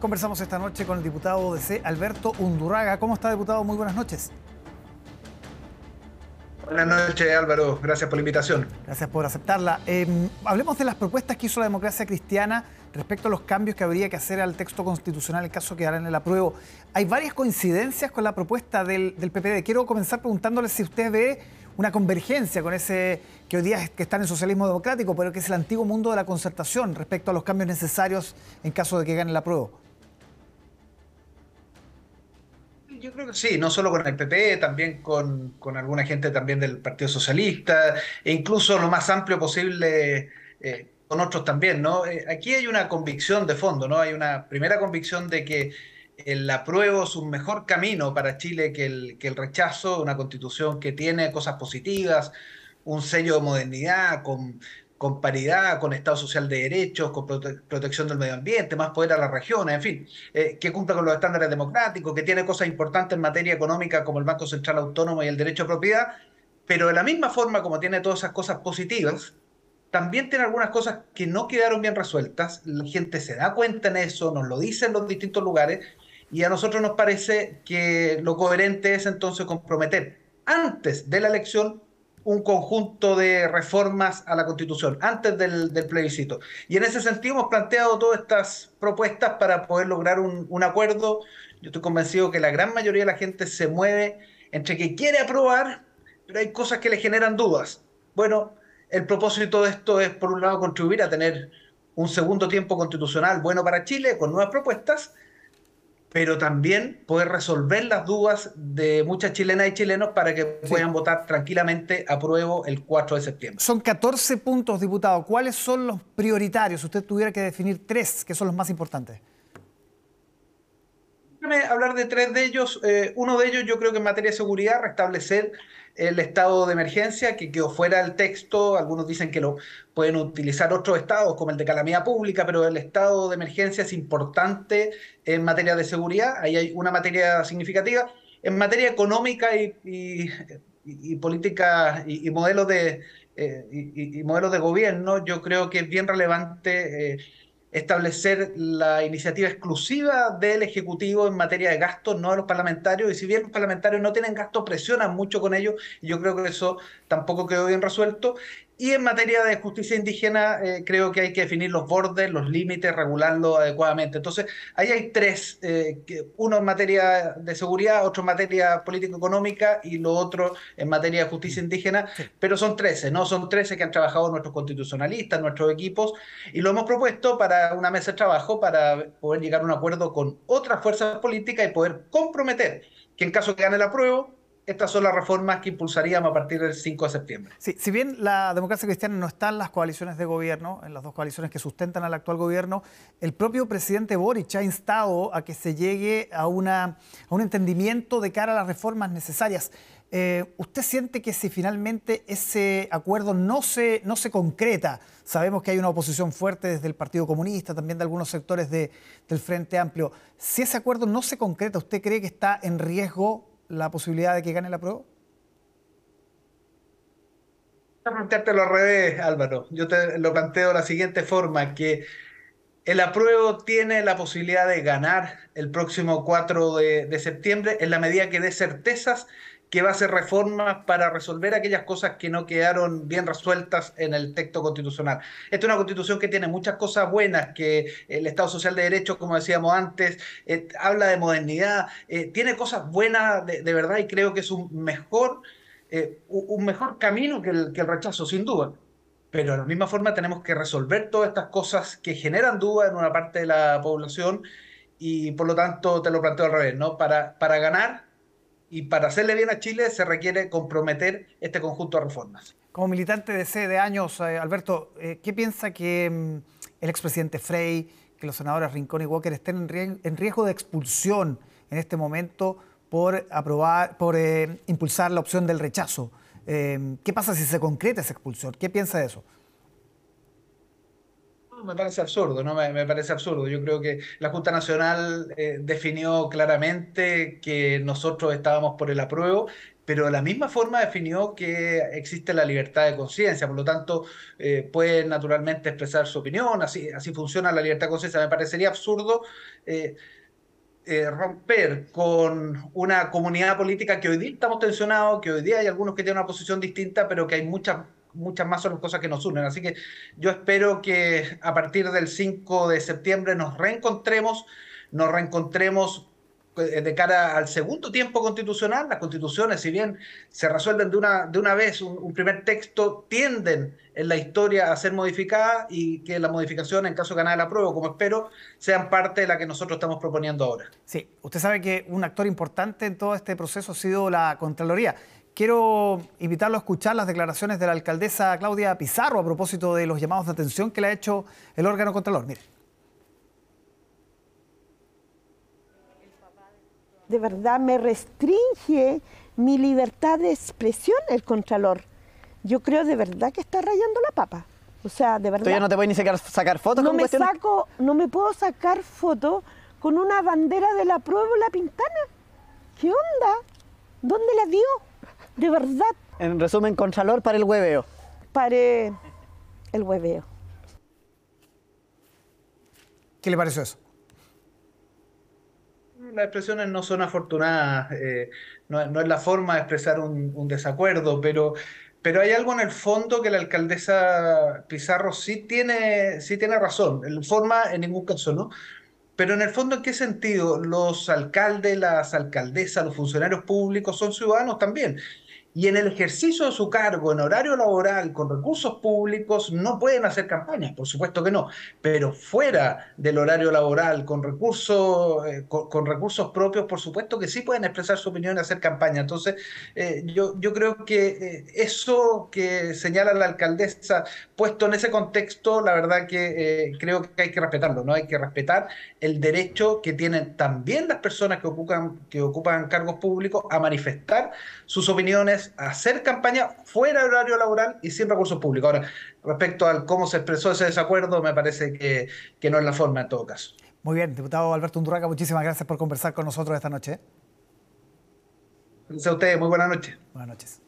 Conversamos esta noche con el diputado DC, Alberto Undurraga. ¿Cómo está, diputado? Muy buenas noches. Buenas noches, Álvaro. Gracias por la invitación. Gracias por aceptarla. Em, hablemos de las propuestas que hizo la democracia cristiana respecto a los cambios que habría que hacer al texto constitucional en caso que en el apruebo. Hay varias coincidencias con la propuesta del, del PPD. Quiero comenzar preguntándole si usted ve una convergencia con ese que hoy día que está en el socialismo democrático, pero que es el antiguo mundo de la concertación respecto a los cambios necesarios en caso de que gane el apruebo. Yo creo que sí, no solo con el PP, también con, alguna gente también del Partido Socialista, e incluso lo más amplio posible eh, con otros también, ¿no? Eh, aquí hay una convicción de fondo, ¿no? Hay una primera convicción de que el apruebo es un mejor camino para Chile que el, que el rechazo, una constitución que tiene cosas positivas, un sello de modernidad, con con paridad, con Estado social de derechos, con protección del medio ambiente, más poder a las regiones, en fin, eh, que cumpla con los estándares democráticos, que tiene cosas importantes en materia económica como el Banco Central Autónomo y el derecho a propiedad, pero de la misma forma como tiene todas esas cosas positivas, también tiene algunas cosas que no quedaron bien resueltas, la gente se da cuenta en eso, nos lo dice en los distintos lugares, y a nosotros nos parece que lo coherente es entonces comprometer antes de la elección un conjunto de reformas a la Constitución antes del, plebiscito. Y en ese sentido hemos planteado todas estas propuestas para poder lograr un, acuerdo. Yo estoy convencido que la gran mayoría de la gente se mueve entre que quiere aprobar, pero hay cosas que le generan dudas. Bueno, el propósito de esto es, por un lado, contribuir a tener un segundo tiempo constitucional bueno para Chile con nuevas propuestas, pero también poder resolver las dudas de muchas chilenas y chilenos para que puedan votar tranquilamente a prueba el 4 de septiembre. Son 14 puntos, diputado. ¿Cuáles son los prioritarios? Usted tuviera que definir tres, que son los más importantes. Hablar de tres de ellos. Eh, uno de ellos yo creo que en materia de seguridad, restablecer el estado de emergencia que quedó fuera del texto. Algunos dicen que lo pueden utilizar otros estados, como el de calamidad pública, pero el estado de emergencia es importante en materia de seguridad. Ahí hay una materia significativa. En materia económica y, política y, modelos de, eh, y, modelos de gobierno, yo creo que es bien relevante. Eh, establecer la iniciativa exclusiva del Ejecutivo en materia de gastos, no de los parlamentarios, y si bien los parlamentarios no tienen gastos, presionan mucho con ellos, y yo creo que eso tampoco quedó bien resuelto. Y en materia de justicia indígena, eh, creo que hay que definir los bordes, los límites, regularlo adecuadamente. Entonces, ahí hay tres, eh, uno en materia de seguridad, otro en materia político-económica y lo otro en materia de justicia indígena, pero son trece, ¿no? Son trece que han trabajado nuestros constitucionalistas, nuestros equipos, y lo hemos propuesto para una mesa de trabajo para poder llegar a un acuerdo con otras fuerzas políticas y poder comprometer que en caso que gane la prueba, estas son las reformas que impulsaríamos a partir del 5 de septiembre. Sí, si bien la democracia cristiana no está en las coaliciones de gobierno, en las dos coaliciones que sustentan al actual gobierno, el propio presidente Boric ha instado a que se llegue a, una, a un entendimiento de cara a las reformas necesarias. Eh, ¿Usted siente que si finalmente ese acuerdo no se, no se concreta, sabemos que hay una oposición fuerte desde el Partido Comunista, también de algunos sectores de, del Frente Amplio, si ese acuerdo no se concreta, ¿usted cree que está en riesgo la posibilidad de que gane la prueba? planteártelo al revés, Álvaro. Yo te lo planteo de la siguiente forma, que el apruebo tiene la posibilidad de ganar el próximo 4 de, de septiembre en la medida que dé certezas que va a hacer reformas para resolver aquellas cosas que no quedaron bien resueltas en el texto constitucional. Esta es una constitución que tiene muchas cosas buenas, que el Estado Social de Derecho, como decíamos antes, eh, habla de modernidad, eh, tiene cosas buenas de, verdad y creo que es un mejor, eh, un mejor camino que el, que el rechazo, sin duda. Pero de la misma forma tenemos que resolver todas estas cosas que generan duda en una parte de la población y por lo tanto te lo planteo al revés, ¿no? Para, para ganar y para hacerle bien a Chile se requiere comprometer este conjunto de reformas. Como militante de C de años, eh, Alberto, eh, ¿qué piensa que mm, el expresidente Frey, que los senadores Rincón y Walker estén en, riesgo de expulsión en este momento por aprobar, por eh, impulsar la opción del rechazo? ¿Qué pasa si se concreta esa expulsión? ¿Qué piensa de eso? Me parece absurdo, ¿no? Me, parece absurdo. Yo creo que la Junta Nacional eh, definió claramente que nosotros estábamos por el apruebo, pero de la misma forma definió que existe la libertad de conciencia, por lo tanto, eh, pueden naturalmente expresar su opinión, así, así funciona la libertad de conciencia. Me parecería absurdo. Eh, romper con una comunidad política que hoy día estamos tensionados, que hoy día hay algunos que tienen una posición distinta, pero que hay muchas muchas más son las cosas que nos unen. Así que yo espero que a partir del 5 de septiembre nos reencontremos, nos reencontremos eh, de cara al segundo tiempo constitucional. Las constituciones, si bien se resuelven de una, de una vez un, primer texto, tienden en la historia a ser modificadas y que las modificaciones, en caso de ganar la prueba, como espero, sean parte de la que nosotros estamos proponiendo ahora. Sí, usted sabe que un actor importante en todo este proceso ha sido la Contraloría. Quiero invitarlo a escuchar las declaraciones de la alcaldesa Claudia Pizarro a propósito de los llamados de atención que le ha hecho el órgano Contralor. Mire. De verdad me restringe mi libertad de expresión el Contralor. Yo creo de verdad que está rayando la papa. O sea, de verdad. ¿Tú ya no te puedes ni sacar, sacar fotos no me saco, No me puedo sacar fotos con una bandera de la prueba la pintana. ¿Qué onda? ¿Dónde la dio? De verdad. En resumen, Contralor para el hueveo. Para el hueveo. ¿Qué le pareció eso? Las expresiones no son afortunadas, eh, no, es la forma de expresar un, desacuerdo, pero, pero hay algo en el fondo que la alcaldesa Pizarro sí tiene, sí tiene razón. En forma, en ningún caso, ¿no? Pero en el fondo, ¿en qué sentido? Los alcaldes, las alcaldesas, los funcionarios públicos son ciudadanos también y en el ejercicio de su cargo, en horario laboral, con recursos públicos, no pueden hacer campañas, por supuesto que no, pero fuera del horario laboral, con recursos, eh, con, recursos propios, por supuesto que sí pueden expresar su opinión y hacer campaña. Entonces, eh, yo, yo creo que eh, eso que señala la alcaldesa, puesto en ese contexto, la verdad que creo que hay que respetarlo, ¿no? Hay que respetar el derecho que tienen también las personas que ocupan, que ocupan cargos públicos a manifestar sus opiniones hacer campaña fuera del horario laboral y sin recursos públicos. Ahora, respecto al cómo se expresó ese desacuerdo, me parece que, que no es la forma en todo caso. Muy bien, diputado Alberto Undurraca, muchísimas gracias por conversar con nosotros esta noche. Gracias a ustedes, muy buenas noches. Buenas noches.